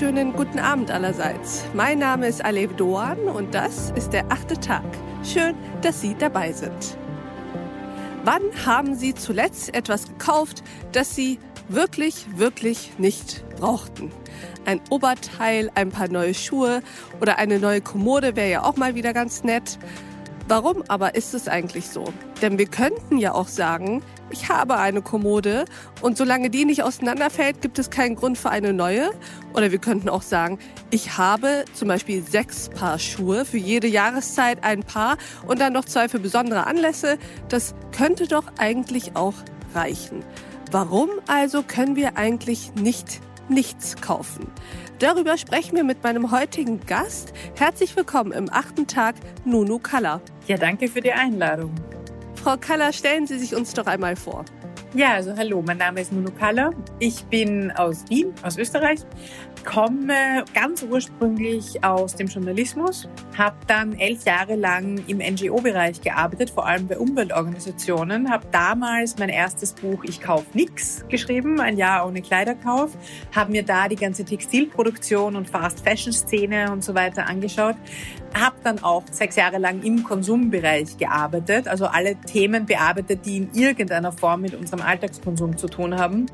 wunderschönen guten Abend allerseits. Mein Name ist Alev Doan und das ist der achte Tag. Schön, dass Sie dabei sind. Wann haben Sie zuletzt etwas gekauft, das Sie wirklich, wirklich nicht brauchten? Ein Oberteil, ein paar neue Schuhe oder eine neue Kommode wäre ja auch mal wieder ganz nett. Warum aber ist es eigentlich so? Denn wir könnten ja auch sagen, ich habe eine Kommode und solange die nicht auseinanderfällt, gibt es keinen Grund für eine neue. Oder wir könnten auch sagen, ich habe zum Beispiel sechs Paar Schuhe, für jede Jahreszeit ein Paar und dann noch zwei für besondere Anlässe. Das könnte doch eigentlich auch reichen. Warum also können wir eigentlich nicht nichts kaufen? Darüber sprechen wir mit meinem heutigen Gast. Herzlich willkommen im achten Tag, Nunu Kalla. Ja, danke für die Einladung. Frau Kalla, stellen Sie sich uns doch einmal vor. Ja, also hallo, mein Name ist Nunu Kalla. Ich bin aus Wien, aus Österreich, komme ganz ursprünglich aus dem Journalismus, habe dann elf Jahre lang im NGO-Bereich gearbeitet, vor allem bei Umweltorganisationen, habe damals mein erstes Buch Ich kauf nix geschrieben, ein Jahr ohne Kleiderkauf, habe mir da die ganze Textilproduktion und Fast-Fashion-Szene und so weiter angeschaut, habe dann auch sechs Jahre lang im Konsumbereich gearbeitet, also alle Themen bearbeitet, die in irgendeiner Form mit unserem Alltagskonsum zu tun haben.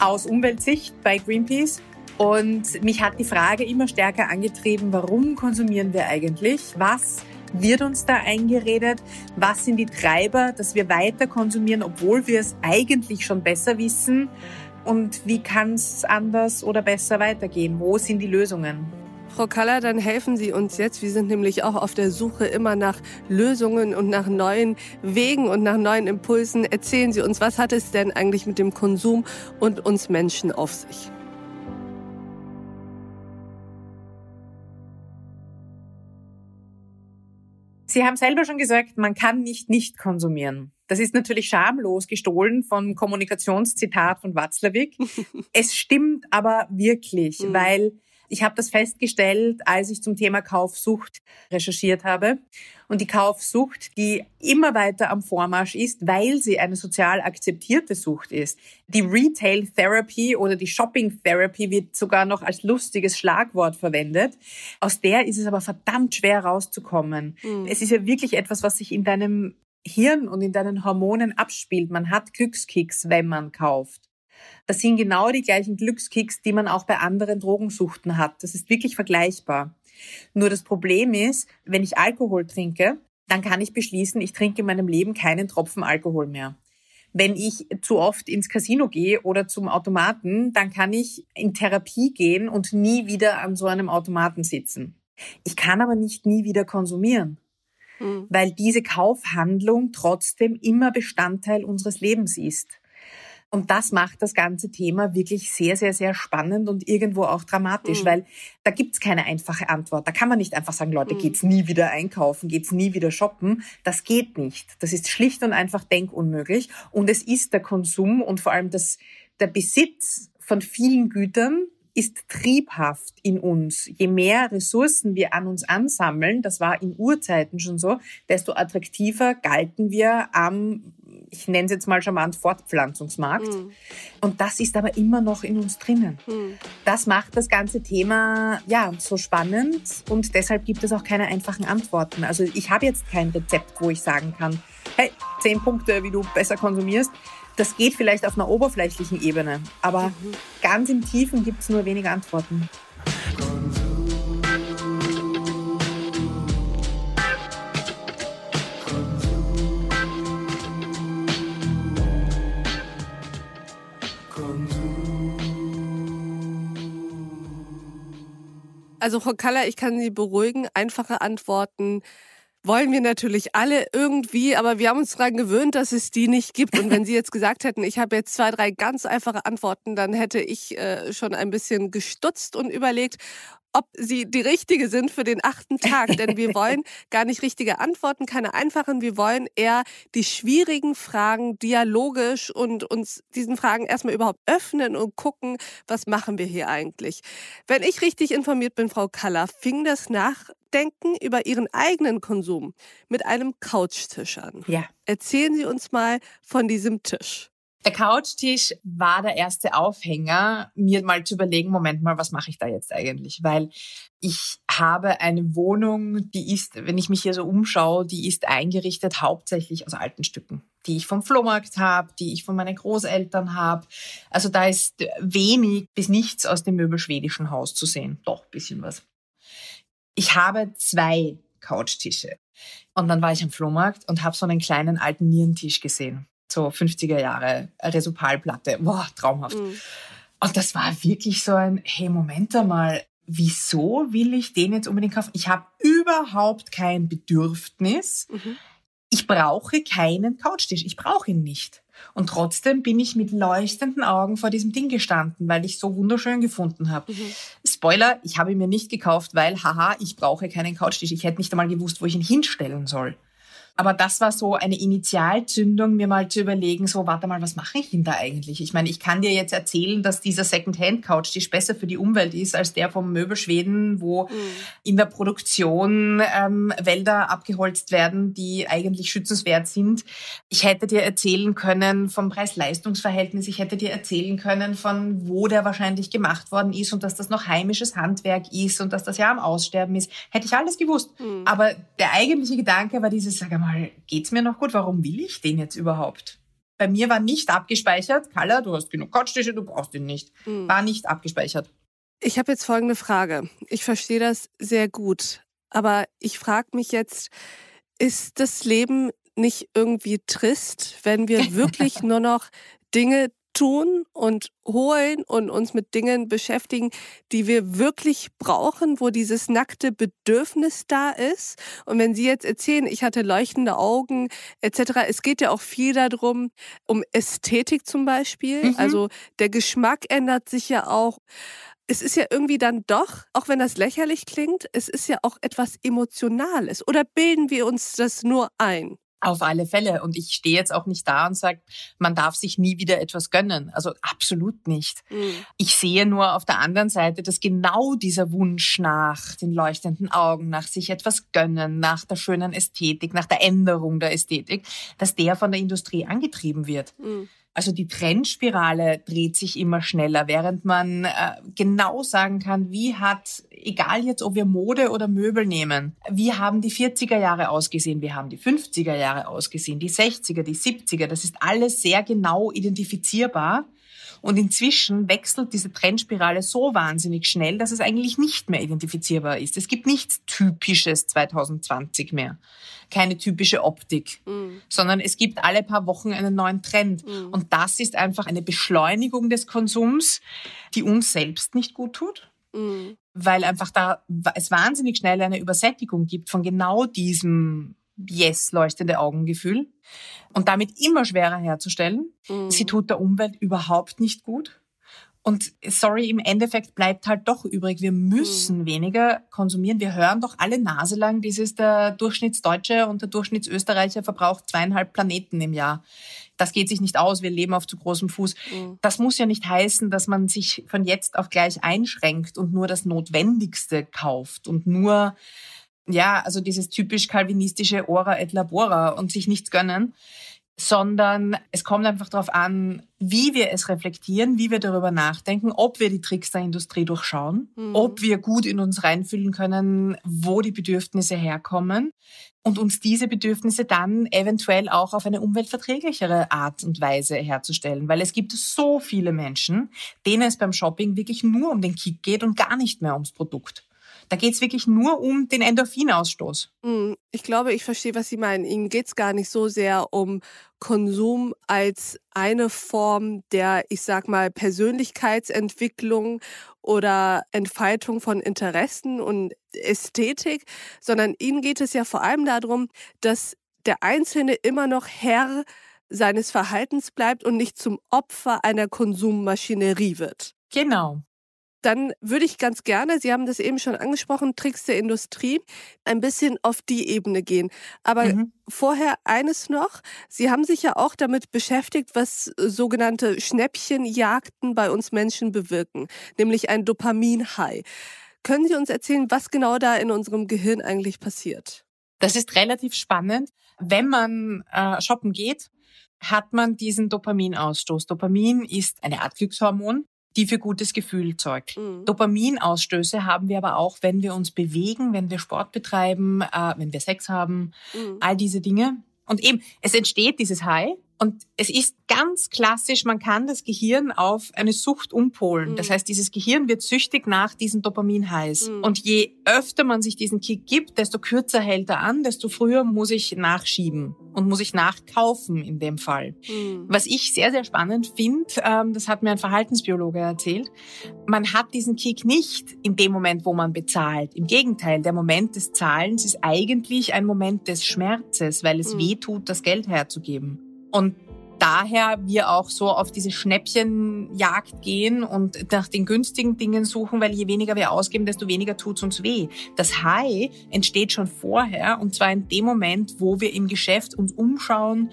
Aus Umweltsicht bei Greenpeace und mich hat die Frage immer stärker angetrieben, warum konsumieren wir eigentlich? Was wird uns da eingeredet? Was sind die Treiber, dass wir weiter konsumieren, obwohl wir es eigentlich schon besser wissen? Und wie kann es anders oder besser weitergehen? Wo sind die Lösungen? Frau Kaller, dann helfen Sie uns jetzt. Wir sind nämlich auch auf der Suche immer nach Lösungen und nach neuen Wegen und nach neuen Impulsen. Erzählen Sie uns, was hat es denn eigentlich mit dem Konsum und uns Menschen auf sich? Sie haben selber schon gesagt, man kann nicht nicht konsumieren. Das ist natürlich schamlos gestohlen vom Kommunikationszitat von Watzlawick. es stimmt aber wirklich, mhm. weil ich habe das festgestellt, als ich zum Thema Kaufsucht recherchiert habe. Und die Kaufsucht, die immer weiter am Vormarsch ist, weil sie eine sozial akzeptierte Sucht ist. Die Retail Therapy oder die Shopping Therapy wird sogar noch als lustiges Schlagwort verwendet. Aus der ist es aber verdammt schwer rauszukommen. Mhm. Es ist ja wirklich etwas, was sich in deinem Hirn und in deinen Hormonen abspielt. Man hat Glückskicks, wenn man kauft. Das sind genau die gleichen Glückskicks, die man auch bei anderen Drogensuchten hat. Das ist wirklich vergleichbar. Nur das Problem ist, wenn ich Alkohol trinke, dann kann ich beschließen, ich trinke in meinem Leben keinen Tropfen Alkohol mehr. Wenn ich zu oft ins Casino gehe oder zum Automaten, dann kann ich in Therapie gehen und nie wieder an so einem Automaten sitzen. Ich kann aber nicht nie wieder konsumieren, mhm. weil diese Kaufhandlung trotzdem immer Bestandteil unseres Lebens ist. Und das macht das ganze Thema wirklich sehr, sehr, sehr spannend und irgendwo auch dramatisch, mhm. weil da gibt's keine einfache Antwort. Da kann man nicht einfach sagen, Leute, mhm. geht's nie wieder einkaufen, geht's nie wieder shoppen. Das geht nicht. Das ist schlicht und einfach denkunmöglich. Und es ist der Konsum und vor allem das, der Besitz von vielen Gütern, ist triebhaft in uns. Je mehr Ressourcen wir an uns ansammeln, das war in Urzeiten schon so, desto attraktiver galten wir am ich nenne es jetzt mal charmant, Fortpflanzungsmarkt. Mhm. Und das ist aber immer noch in uns drinnen. Mhm. Das macht das ganze Thema ja so spannend und deshalb gibt es auch keine einfachen Antworten. Also ich habe jetzt kein Rezept, wo ich sagen kann, hey, zehn Punkte, wie du besser konsumierst. Das geht vielleicht auf einer oberflächlichen Ebene, aber mhm. ganz im Tiefen gibt es nur wenige Antworten. Also Frau Kaller, ich kann Sie beruhigen. Einfache Antworten wollen wir natürlich alle irgendwie, aber wir haben uns daran gewöhnt, dass es die nicht gibt. Und wenn Sie jetzt gesagt hätten, ich habe jetzt zwei, drei ganz einfache Antworten, dann hätte ich äh, schon ein bisschen gestutzt und überlegt, ob sie die richtige sind für den achten Tag. Denn wir wollen gar nicht richtige Antworten, keine einfachen. Wir wollen eher die schwierigen Fragen dialogisch und uns diesen Fragen erstmal überhaupt öffnen und gucken, was machen wir hier eigentlich. Wenn ich richtig informiert bin, Frau Kaller, fing das Nachdenken über Ihren eigenen Konsum mit einem Couchtisch an. Ja. Erzählen Sie uns mal von diesem Tisch. Der Couchtisch war der erste Aufhänger, mir mal zu überlegen, Moment mal, was mache ich da jetzt eigentlich? Weil ich habe eine Wohnung, die ist, wenn ich mich hier so umschaue, die ist eingerichtet hauptsächlich aus alten Stücken, die ich vom Flohmarkt habe, die ich von meinen Großeltern habe. Also da ist wenig bis nichts aus dem möbelschwedischen Haus zu sehen. Doch, bisschen was. Ich habe zwei Couchtische. Und dann war ich am Flohmarkt und habe so einen kleinen alten Nierentisch gesehen so 50er Jahre Resupalplatte. Boah, traumhaft. Mhm. Und das war wirklich so ein, hey, Moment einmal, wieso will ich den jetzt unbedingt kaufen? Ich habe überhaupt kein Bedürfnis. Mhm. Ich brauche keinen Couchtisch. Ich brauche ihn nicht. Und trotzdem bin ich mit leuchtenden Augen vor diesem Ding gestanden, weil ich so wunderschön gefunden habe. Mhm. Spoiler, ich habe ihn mir nicht gekauft, weil, haha, ich brauche keinen Couchtisch. Ich hätte nicht einmal gewusst, wo ich ihn hinstellen soll. Aber das war so eine Initialzündung, mir mal zu überlegen, so, warte mal, was mache ich denn da eigentlich? Ich meine, ich kann dir jetzt erzählen, dass dieser Second-Hand-Couch besser für die Umwelt ist als der vom Möbelschweden, wo mhm. in der Produktion ähm, Wälder abgeholzt werden, die eigentlich schützenswert sind. Ich hätte dir erzählen können vom Preis-Leistungs-Verhältnis, ich hätte dir erzählen können, von wo der wahrscheinlich gemacht worden ist und dass das noch heimisches Handwerk ist und dass das ja am Aussterben ist. Hätte ich alles gewusst. Mhm. Aber der eigentliche Gedanke war dieses, sag mal, mal, geht's mir noch gut? Warum will ich den jetzt überhaupt? Bei mir war nicht abgespeichert. Kalla, du hast genug Couchtische, du brauchst den nicht. Mhm. War nicht abgespeichert. Ich habe jetzt folgende Frage. Ich verstehe das sehr gut, aber ich frage mich jetzt, ist das Leben nicht irgendwie trist, wenn wir wirklich nur noch Dinge tun und holen und uns mit Dingen beschäftigen, die wir wirklich brauchen, wo dieses nackte Bedürfnis da ist. Und wenn Sie jetzt erzählen, ich hatte leuchtende Augen etc., es geht ja auch viel darum, um Ästhetik zum Beispiel. Mhm. Also der Geschmack ändert sich ja auch es ist ja irgendwie dann doch, auch wenn das lächerlich klingt, es ist ja auch etwas Emotionales. Oder bilden wir uns das nur ein? Auf alle Fälle. Und ich stehe jetzt auch nicht da und sage, man darf sich nie wieder etwas gönnen. Also absolut nicht. Mhm. Ich sehe nur auf der anderen Seite, dass genau dieser Wunsch nach den leuchtenden Augen, nach sich etwas gönnen, nach der schönen Ästhetik, nach der Änderung der Ästhetik, dass der von der Industrie angetrieben wird. Mhm. Also die Trendspirale dreht sich immer schneller, während man äh, genau sagen kann, wie hat, egal jetzt, ob wir Mode oder Möbel nehmen, wie haben die 40er Jahre ausgesehen, wie haben die 50er Jahre ausgesehen, die 60er, die 70er, das ist alles sehr genau identifizierbar. Und inzwischen wechselt diese Trendspirale so wahnsinnig schnell, dass es eigentlich nicht mehr identifizierbar ist. Es gibt nichts Typisches 2020 mehr. Keine typische Optik, mhm. sondern es gibt alle paar Wochen einen neuen Trend. Mhm. Und das ist einfach eine Beschleunigung des Konsums, die uns selbst nicht gut tut. Mhm. Weil einfach da es wahnsinnig schnell eine Übersättigung gibt von genau diesem yes, leuchtende Augengefühl und damit immer schwerer herzustellen. Mhm. Sie tut der Umwelt überhaupt nicht gut. Und sorry, im Endeffekt bleibt halt doch übrig, wir müssen mhm. weniger konsumieren. Wir hören doch alle Nase lang, dieses der Durchschnittsdeutsche und der Durchschnittsösterreicher verbraucht zweieinhalb Planeten im Jahr. Das geht sich nicht aus, wir leben auf zu großem Fuß. Mhm. Das muss ja nicht heißen, dass man sich von jetzt auf gleich einschränkt und nur das Notwendigste kauft und nur ja, also dieses typisch kalvinistische Ora et labora und sich nichts gönnen, sondern es kommt einfach darauf an, wie wir es reflektieren, wie wir darüber nachdenken, ob wir die Tricks der Industrie durchschauen, mhm. ob wir gut in uns reinfühlen können, wo die Bedürfnisse herkommen und uns diese Bedürfnisse dann eventuell auch auf eine umweltverträglichere Art und Weise herzustellen. Weil es gibt so viele Menschen, denen es beim Shopping wirklich nur um den Kick geht und gar nicht mehr ums Produkt. Da geht es wirklich nur um den Endorphinausstoß. Hm, ich glaube, ich verstehe, was Sie meinen. Ihnen geht es gar nicht so sehr um Konsum als eine Form der, ich sag mal, Persönlichkeitsentwicklung oder Entfaltung von Interessen und Ästhetik, sondern Ihnen geht es ja vor allem darum, dass der Einzelne immer noch Herr seines Verhaltens bleibt und nicht zum Opfer einer Konsummaschinerie wird. Genau dann würde ich ganz gerne, Sie haben das eben schon angesprochen, Tricks der Industrie, ein bisschen auf die Ebene gehen. Aber mhm. vorher eines noch. Sie haben sich ja auch damit beschäftigt, was sogenannte Schnäppchenjagden bei uns Menschen bewirken, nämlich ein Dopamin-High. Können Sie uns erzählen, was genau da in unserem Gehirn eigentlich passiert? Das ist relativ spannend. Wenn man äh, shoppen geht, hat man diesen Dopaminausstoß. Dopamin ist eine Art Glückshormon, die für gutes Gefühl zeugt. Mhm. Dopaminausstöße haben wir aber auch, wenn wir uns bewegen, wenn wir Sport betreiben, äh, wenn wir Sex haben, mhm. all diese Dinge. Und eben, es entsteht dieses High und es ist ganz klassisch, man kann das Gehirn auf eine Sucht umpolen. Mhm. Das heißt, dieses Gehirn wird süchtig nach diesen Dopamin-Highs. Mhm. Und je öfter man sich diesen Kick gibt, desto kürzer hält er an, desto früher muss ich nachschieben und muss ich nachkaufen in dem Fall. Mhm. Was ich sehr, sehr spannend finde, ähm, das hat mir ein Verhaltensbiologe erzählt, man hat diesen Kick nicht in dem Moment, wo man bezahlt. Im Gegenteil, der Moment des Zahlens ist eigentlich ein Moment des Schmerzes, weil es mhm. weh tut, das Geld herzugeben. Und daher wir auch so auf diese Schnäppchenjagd gehen und nach den günstigen Dingen suchen, weil je weniger wir ausgeben, desto weniger tut's uns weh. Das High entsteht schon vorher und zwar in dem Moment, wo wir im Geschäft uns umschauen,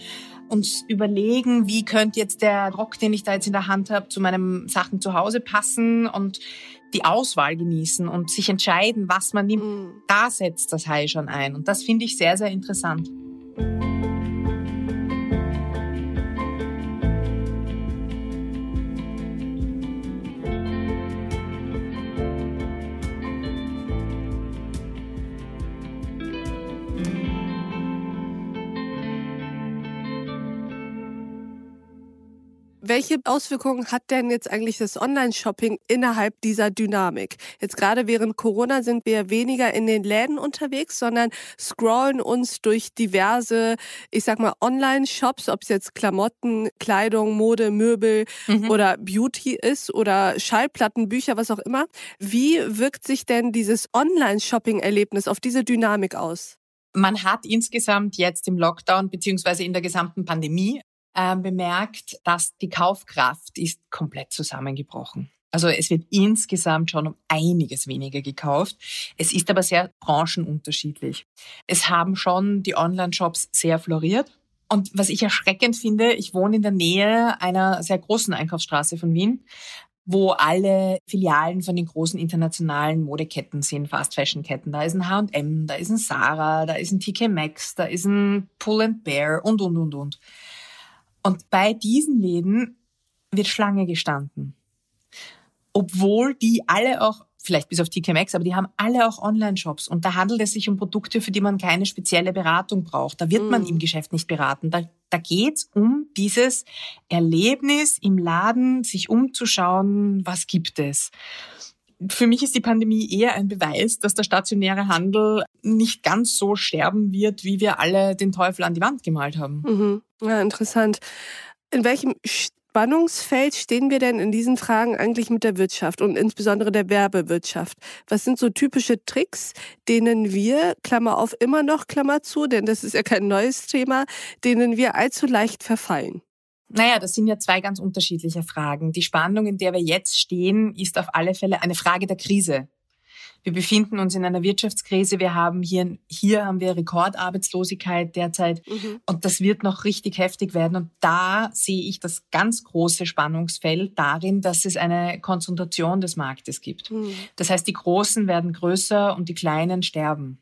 uns überlegen, wie könnte jetzt der Rock, den ich da jetzt in der Hand habe, zu meinen Sachen zu Hause passen und die Auswahl genießen und sich entscheiden, was man nimmt. Mhm. Da setzt das High schon ein und das finde ich sehr, sehr interessant. Welche Auswirkungen hat denn jetzt eigentlich das Online-Shopping innerhalb dieser Dynamik? Jetzt gerade während Corona sind wir weniger in den Läden unterwegs, sondern scrollen uns durch diverse, ich sag mal, Online-Shops, ob es jetzt Klamotten, Kleidung, Mode, Möbel mhm. oder Beauty ist oder Schallplatten, Bücher, was auch immer. Wie wirkt sich denn dieses Online-Shopping-Erlebnis auf diese Dynamik aus? Man hat insgesamt jetzt im Lockdown beziehungsweise in der gesamten Pandemie äh, bemerkt, dass die Kaufkraft ist komplett zusammengebrochen. Also es wird insgesamt schon um einiges weniger gekauft. Es ist aber sehr branchenunterschiedlich. Es haben schon die Online-Shops sehr floriert. Und was ich erschreckend finde, ich wohne in der Nähe einer sehr großen Einkaufsstraße von Wien, wo alle Filialen von den großen internationalen Modeketten sind, Fast-Fashion-Ketten. Da ist ein H&M, da ist ein Sarah, da ist ein TK Maxx, da ist ein Pull and Bear und, und, und, und. Und bei diesen Läden wird Schlange gestanden. Obwohl die alle auch, vielleicht bis auf TK Maxx, aber die haben alle auch Online-Shops. Und da handelt es sich um Produkte, für die man keine spezielle Beratung braucht. Da wird mm. man im Geschäft nicht beraten. Da, da geht's um dieses Erlebnis im Laden, sich umzuschauen, was gibt es für mich ist die Pandemie eher ein Beweis, dass der stationäre Handel nicht ganz so sterben wird, wie wir alle den Teufel an die Wand gemalt haben. Mhm. Ja, interessant. In welchem Spannungsfeld stehen wir denn in diesen Fragen eigentlich mit der Wirtschaft und insbesondere der Werbewirtschaft? Was sind so typische Tricks, denen wir, Klammer auf, immer noch, Klammer zu, denn das ist ja kein neues Thema, denen wir allzu leicht verfallen? Naja, das sind ja zwei ganz unterschiedliche Fragen. Die Spannung, in der wir jetzt stehen, ist auf alle Fälle eine Frage der Krise. Wir befinden uns in einer Wirtschaftskrise. Wir haben hier, hier haben wir Rekordarbeitslosigkeit derzeit. Mhm. Und das wird noch richtig heftig werden. Und da sehe ich das ganz große Spannungsfeld darin, dass es eine Konzentration des Marktes gibt. Mhm. Das heißt, die Großen werden größer und die Kleinen sterben.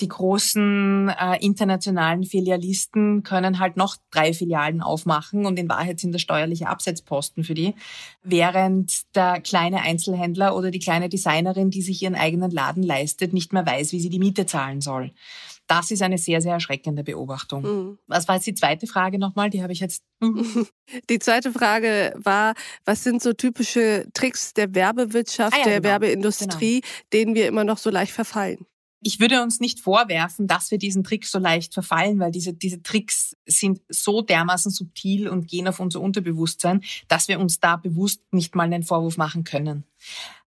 Die großen äh, internationalen Filialisten können halt noch drei Filialen aufmachen und in Wahrheit sind das steuerliche Absetzposten für die, während der kleine Einzelhändler oder die kleine Designerin, die sich ihren eigenen Laden leistet, nicht mehr weiß, wie sie die Miete zahlen soll. Das ist eine sehr, sehr erschreckende Beobachtung. Mhm. Was war jetzt die zweite Frage nochmal? Die habe ich jetzt. Die zweite Frage war, was sind so typische Tricks der Werbewirtschaft, ah ja, der genau. Werbeindustrie, genau. denen wir immer noch so leicht verfallen? Ich würde uns nicht vorwerfen, dass wir diesen Trick so leicht verfallen, weil diese, diese Tricks sind so dermaßen subtil und gehen auf unser Unterbewusstsein, dass wir uns da bewusst nicht mal einen Vorwurf machen können.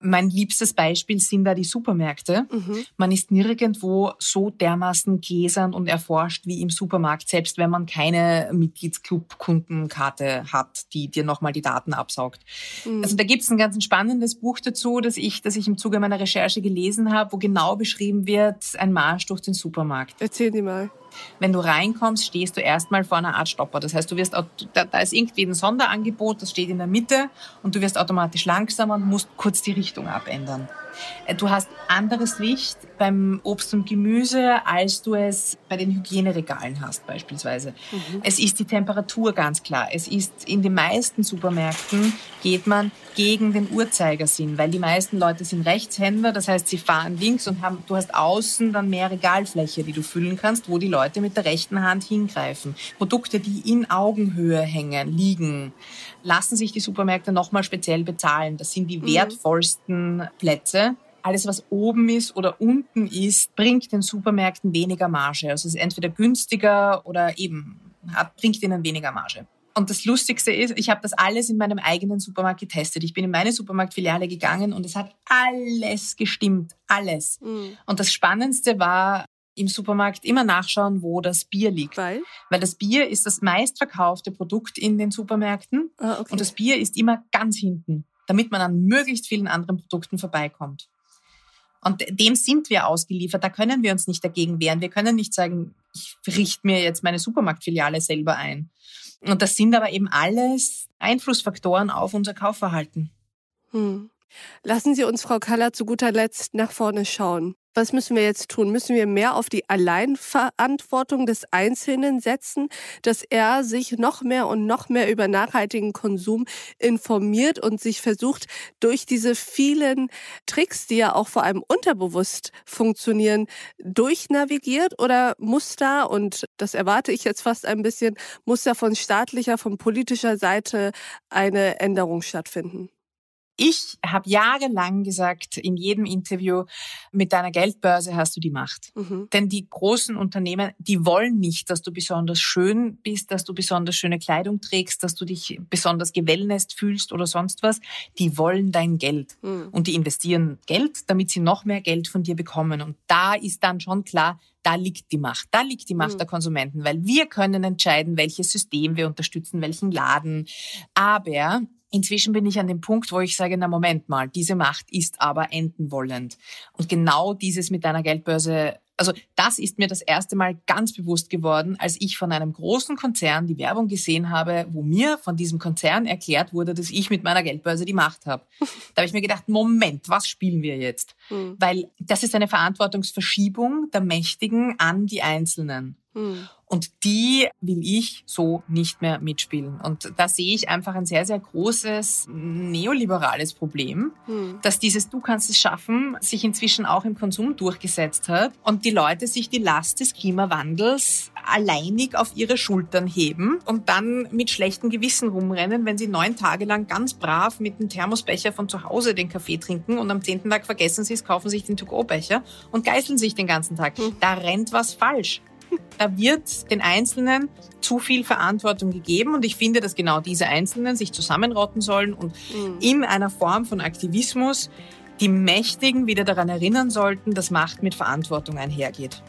Mein liebstes Beispiel sind da die Supermärkte. Mhm. Man ist nirgendwo so dermaßen gläsern und erforscht wie im Supermarkt, selbst wenn man keine Mitgliedsclub-Kundenkarte hat, die dir nochmal die Daten absaugt. Mhm. Also da gibt es ein ganz spannendes Buch dazu, das ich, das ich im Zuge meiner Recherche gelesen habe, wo genau beschrieben wird, ein Marsch durch den Supermarkt. Erzähl die mal. Wenn du reinkommst, stehst du erstmal vor einer Art Stopper. Das heißt, du wirst, da, da ist irgendwie ein Sonderangebot, das steht in der Mitte und du wirst automatisch langsamer und musst kurz die Richtung abändern. Äh, du hast anderes Licht beim Obst und Gemüse, als du es bei den Hygieneregalen hast beispielsweise. Mhm. Es ist die Temperatur ganz klar. Es ist in den meisten Supermärkten geht man gegen den Uhrzeigersinn, weil die meisten Leute sind Rechtshänder, das heißt, sie fahren links und haben, du hast außen dann mehr Regalfläche, die du füllen kannst, wo die Leute mit der rechten Hand hingreifen. Produkte, die in Augenhöhe hängen, liegen, lassen sich die Supermärkte nochmal speziell bezahlen. Das sind die mhm. wertvollsten Plätze alles, was oben ist oder unten ist, bringt den Supermärkten weniger Marge. Also es ist entweder günstiger oder eben hat, bringt ihnen weniger Marge. Und das Lustigste ist, ich habe das alles in meinem eigenen Supermarkt getestet. Ich bin in meine Supermarktfiliale gegangen und es hat alles gestimmt, alles. Mhm. Und das Spannendste war, im Supermarkt immer nachschauen, wo das Bier liegt. Weil? Weil das Bier ist das meistverkaufte Produkt in den Supermärkten. Ah, okay. Und das Bier ist immer ganz hinten, damit man an möglichst vielen anderen Produkten vorbeikommt. Und dem sind wir ausgeliefert. Da können wir uns nicht dagegen wehren. Wir können nicht sagen, ich richte mir jetzt meine Supermarktfiliale selber ein. Und das sind aber eben alles Einflussfaktoren auf unser Kaufverhalten. Hm. Lassen Sie uns, Frau Kaller, zu guter Letzt nach vorne schauen. Was müssen wir jetzt tun? Müssen wir mehr auf die Alleinverantwortung des Einzelnen setzen, dass er sich noch mehr und noch mehr über nachhaltigen Konsum informiert und sich versucht, durch diese vielen Tricks, die ja auch vor allem unterbewusst funktionieren, durchnavigiert? Oder muss da, und das erwarte ich jetzt fast ein bisschen, muss da von staatlicher, von politischer Seite eine Änderung stattfinden? Ich habe jahrelang gesagt in jedem Interview, mit deiner Geldbörse hast du die Macht. Mhm. Denn die großen Unternehmen, die wollen nicht, dass du besonders schön bist, dass du besonders schöne Kleidung trägst, dass du dich besonders gewellnest fühlst oder sonst was. Die wollen dein Geld. Mhm. Und die investieren Geld, damit sie noch mehr Geld von dir bekommen. Und da ist dann schon klar, da liegt die Macht. Da liegt die Macht mhm. der Konsumenten, weil wir können entscheiden, welches System wir unterstützen, welchen Laden. Aber Inzwischen bin ich an dem Punkt, wo ich sage, na Moment mal, diese Macht ist aber enden wollend. Und genau dieses mit deiner Geldbörse, also das ist mir das erste Mal ganz bewusst geworden, als ich von einem großen Konzern die Werbung gesehen habe, wo mir von diesem Konzern erklärt wurde, dass ich mit meiner Geldbörse die Macht habe. Da habe ich mir gedacht, Moment, was spielen wir jetzt? Mhm. Weil das ist eine Verantwortungsverschiebung der Mächtigen an die Einzelnen. Mhm. Und die will ich so nicht mehr mitspielen. Und da sehe ich einfach ein sehr, sehr großes neoliberales Problem, hm. dass dieses Du kannst es schaffen sich inzwischen auch im Konsum durchgesetzt hat und die Leute sich die Last des Klimawandels alleinig auf ihre Schultern heben und dann mit schlechtem Gewissen rumrennen, wenn sie neun Tage lang ganz brav mit dem Thermosbecher von zu Hause den Kaffee trinken und am zehnten Tag vergessen sie es, kaufen sich den To-Go-Becher und geißeln sich den ganzen Tag. Hm. Da rennt was falsch. Da wird den Einzelnen zu viel Verantwortung gegeben und ich finde, dass genau diese Einzelnen sich zusammenrotten sollen und mhm. in einer Form von Aktivismus die Mächtigen wieder daran erinnern sollten, dass Macht mit Verantwortung einhergeht.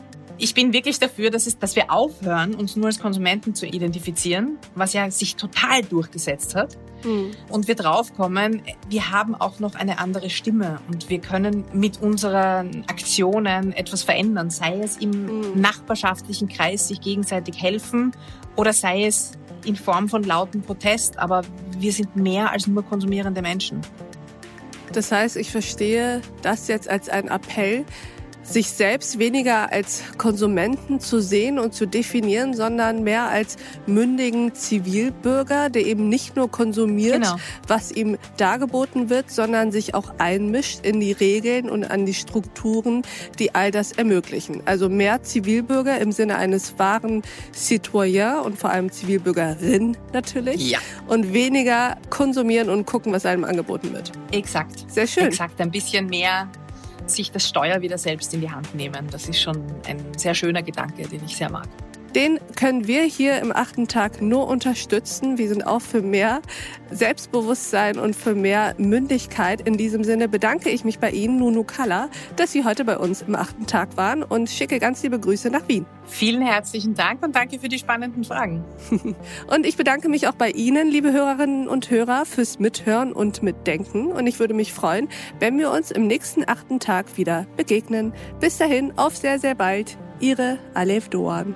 Ich bin wirklich dafür, dass, es, dass wir aufhören, uns nur als Konsumenten zu identifizieren, was ja sich total durchgesetzt hat. Mhm. Und wir draufkommen, wir haben auch noch eine andere Stimme und wir können mit unseren Aktionen etwas verändern, sei es im mhm. nachbarschaftlichen Kreis sich gegenseitig helfen oder sei es in Form von lauten Protest, aber wir sind mehr als nur konsumierende Menschen. Das heißt, ich verstehe das jetzt als einen Appell, sich selbst weniger als Konsumenten zu sehen und zu definieren, sondern mehr als mündigen Zivilbürger, der eben nicht nur konsumiert, genau. was ihm dargeboten wird, sondern sich auch einmischt in die Regeln und an die Strukturen, die all das ermöglichen. Also mehr Zivilbürger im Sinne eines wahren Citoyen und vor allem Zivilbürgerin natürlich. Ja. Und weniger konsumieren und gucken, was einem angeboten wird. Exakt. Sehr schön. Exakt. Ein bisschen mehr sich das Steuer wieder selbst in die Hand nehmen. Das ist schon ein sehr schöner Gedanke, den ich sehr mag. Den können wir hier im achten Tag nur unterstützen. Wir sind auch für mehr Selbstbewusstsein und für mehr Mündigkeit. In diesem Sinne bedanke ich mich bei Ihnen, Nunu Kalla, dass Sie heute bei uns im achten Tag waren und schicke ganz liebe Grüße nach Wien. Vielen herzlichen Dank und danke für die spannenden Fragen. und ich bedanke mich auch bei Ihnen, liebe Hörerinnen und Hörer, fürs Mithören und Mitdenken. Und ich würde mich freuen, wenn wir uns im nächsten achten Tag wieder begegnen. Bis dahin, auf sehr, sehr bald. Ihre Alef Doan.